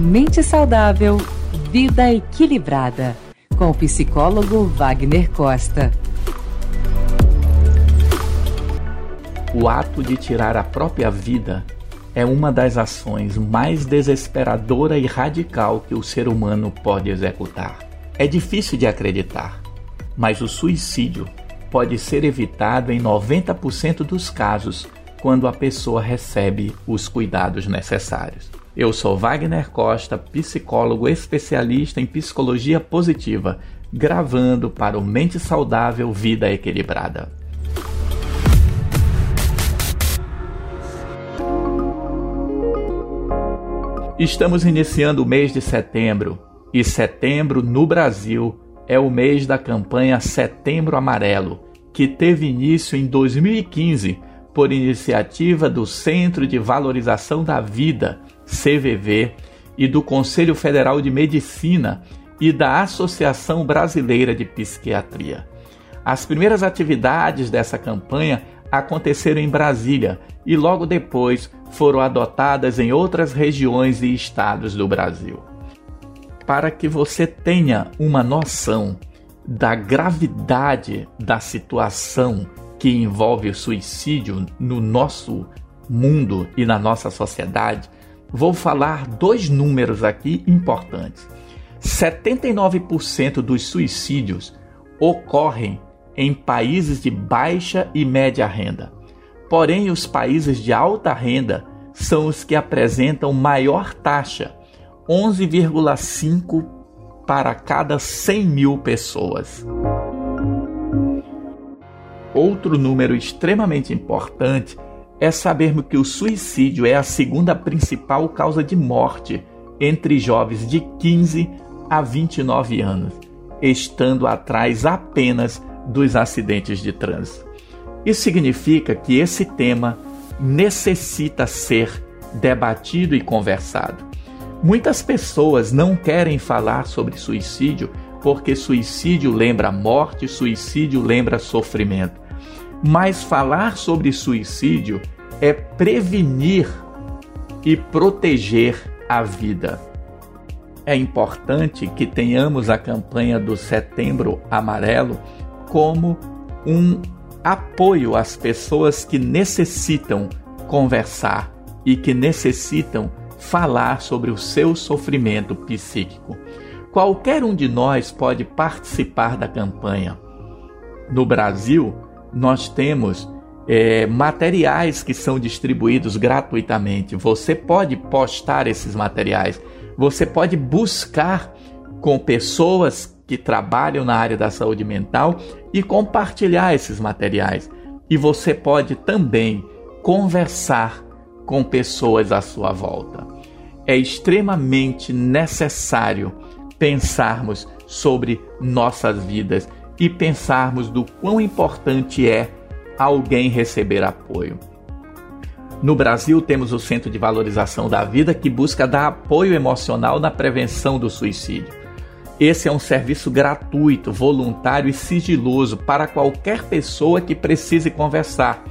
Mente saudável, vida equilibrada. Com o psicólogo Wagner Costa. O ato de tirar a própria vida é uma das ações mais desesperadora e radical que o ser humano pode executar. É difícil de acreditar, mas o suicídio pode ser evitado em 90% dos casos quando a pessoa recebe os cuidados necessários. Eu sou Wagner Costa, psicólogo especialista em psicologia positiva, gravando para o Mente Saudável Vida Equilibrada. Estamos iniciando o mês de setembro e setembro no Brasil é o mês da campanha Setembro Amarelo, que teve início em 2015 por iniciativa do Centro de Valorização da Vida CVV, e do Conselho Federal de Medicina e da Associação Brasileira de Psiquiatria. As primeiras atividades dessa campanha aconteceram em Brasília e logo depois foram adotadas em outras regiões e estados do Brasil. Para que você tenha uma noção da gravidade da situação que envolve o suicídio no nosso mundo e na nossa sociedade, vou falar dois números aqui importantes. 79% dos suicídios ocorrem em países de baixa e média renda. Porém, os países de alta renda são os que apresentam maior taxa, 11,5 para cada 100 mil pessoas. Outro número extremamente importante é sabermos que o suicídio é a segunda principal causa de morte entre jovens de 15 a 29 anos, estando atrás apenas dos acidentes de trânsito. Isso significa que esse tema necessita ser debatido e conversado. Muitas pessoas não querem falar sobre suicídio porque suicídio lembra morte, suicídio lembra sofrimento. Mas falar sobre suicídio é prevenir e proteger a vida. É importante que tenhamos a campanha do Setembro Amarelo como um apoio às pessoas que necessitam conversar e que necessitam falar sobre o seu sofrimento psíquico. Qualquer um de nós pode participar da campanha. No Brasil, nós temos é, materiais que são distribuídos gratuitamente. Você pode postar esses materiais. Você pode buscar com pessoas que trabalham na área da saúde mental e compartilhar esses materiais. E você pode também conversar com pessoas à sua volta. É extremamente necessário pensarmos sobre nossas vidas e pensarmos do quão importante é alguém receber apoio. No Brasil, temos o Centro de Valorização da Vida que busca dar apoio emocional na prevenção do suicídio. Esse é um serviço gratuito, voluntário e sigiloso para qualquer pessoa que precise conversar.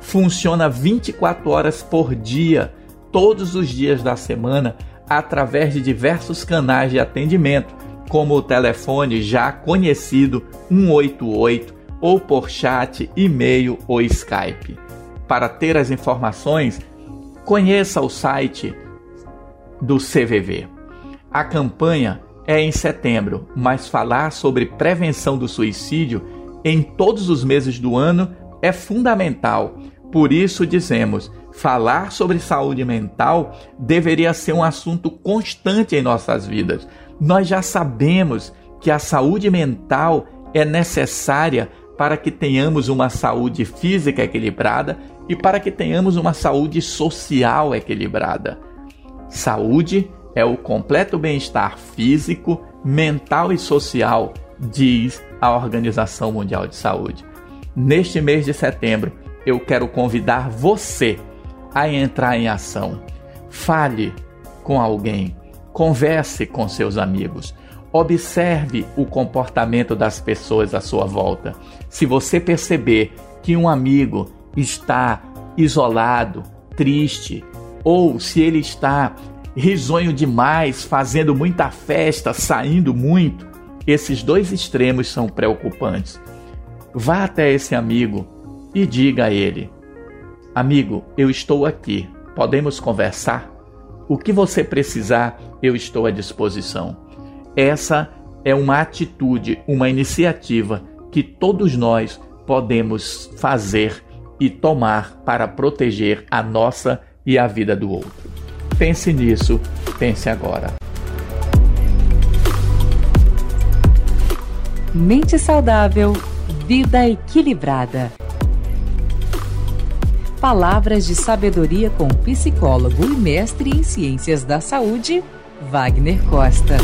Funciona 24 horas por dia, todos os dias da semana, através de diversos canais de atendimento, como o telefone já conhecido 188 ou por chat, e-mail ou Skype. Para ter as informações, conheça o site do CVV. A campanha é em setembro, mas falar sobre prevenção do suicídio em todos os meses do ano é fundamental. Por isso dizemos, falar sobre saúde mental deveria ser um assunto constante em nossas vidas. Nós já sabemos que a saúde mental é necessária para que tenhamos uma saúde física equilibrada e para que tenhamos uma saúde social equilibrada. Saúde é o completo bem-estar físico, mental e social, diz a Organização Mundial de Saúde. Neste mês de setembro, eu quero convidar você a entrar em ação. Fale com alguém, converse com seus amigos, Observe o comportamento das pessoas à sua volta. Se você perceber que um amigo está isolado, triste, ou se ele está risonho demais, fazendo muita festa, saindo muito. Esses dois extremos são preocupantes. Vá até esse amigo e diga a ele: Amigo, eu estou aqui, podemos conversar? O que você precisar, eu estou à disposição. Essa é uma atitude, uma iniciativa que todos nós podemos fazer e tomar para proteger a nossa e a vida do outro. Pense nisso, pense agora. Mente saudável, vida equilibrada. Palavras de sabedoria com psicólogo e mestre em ciências da saúde, Wagner Costa.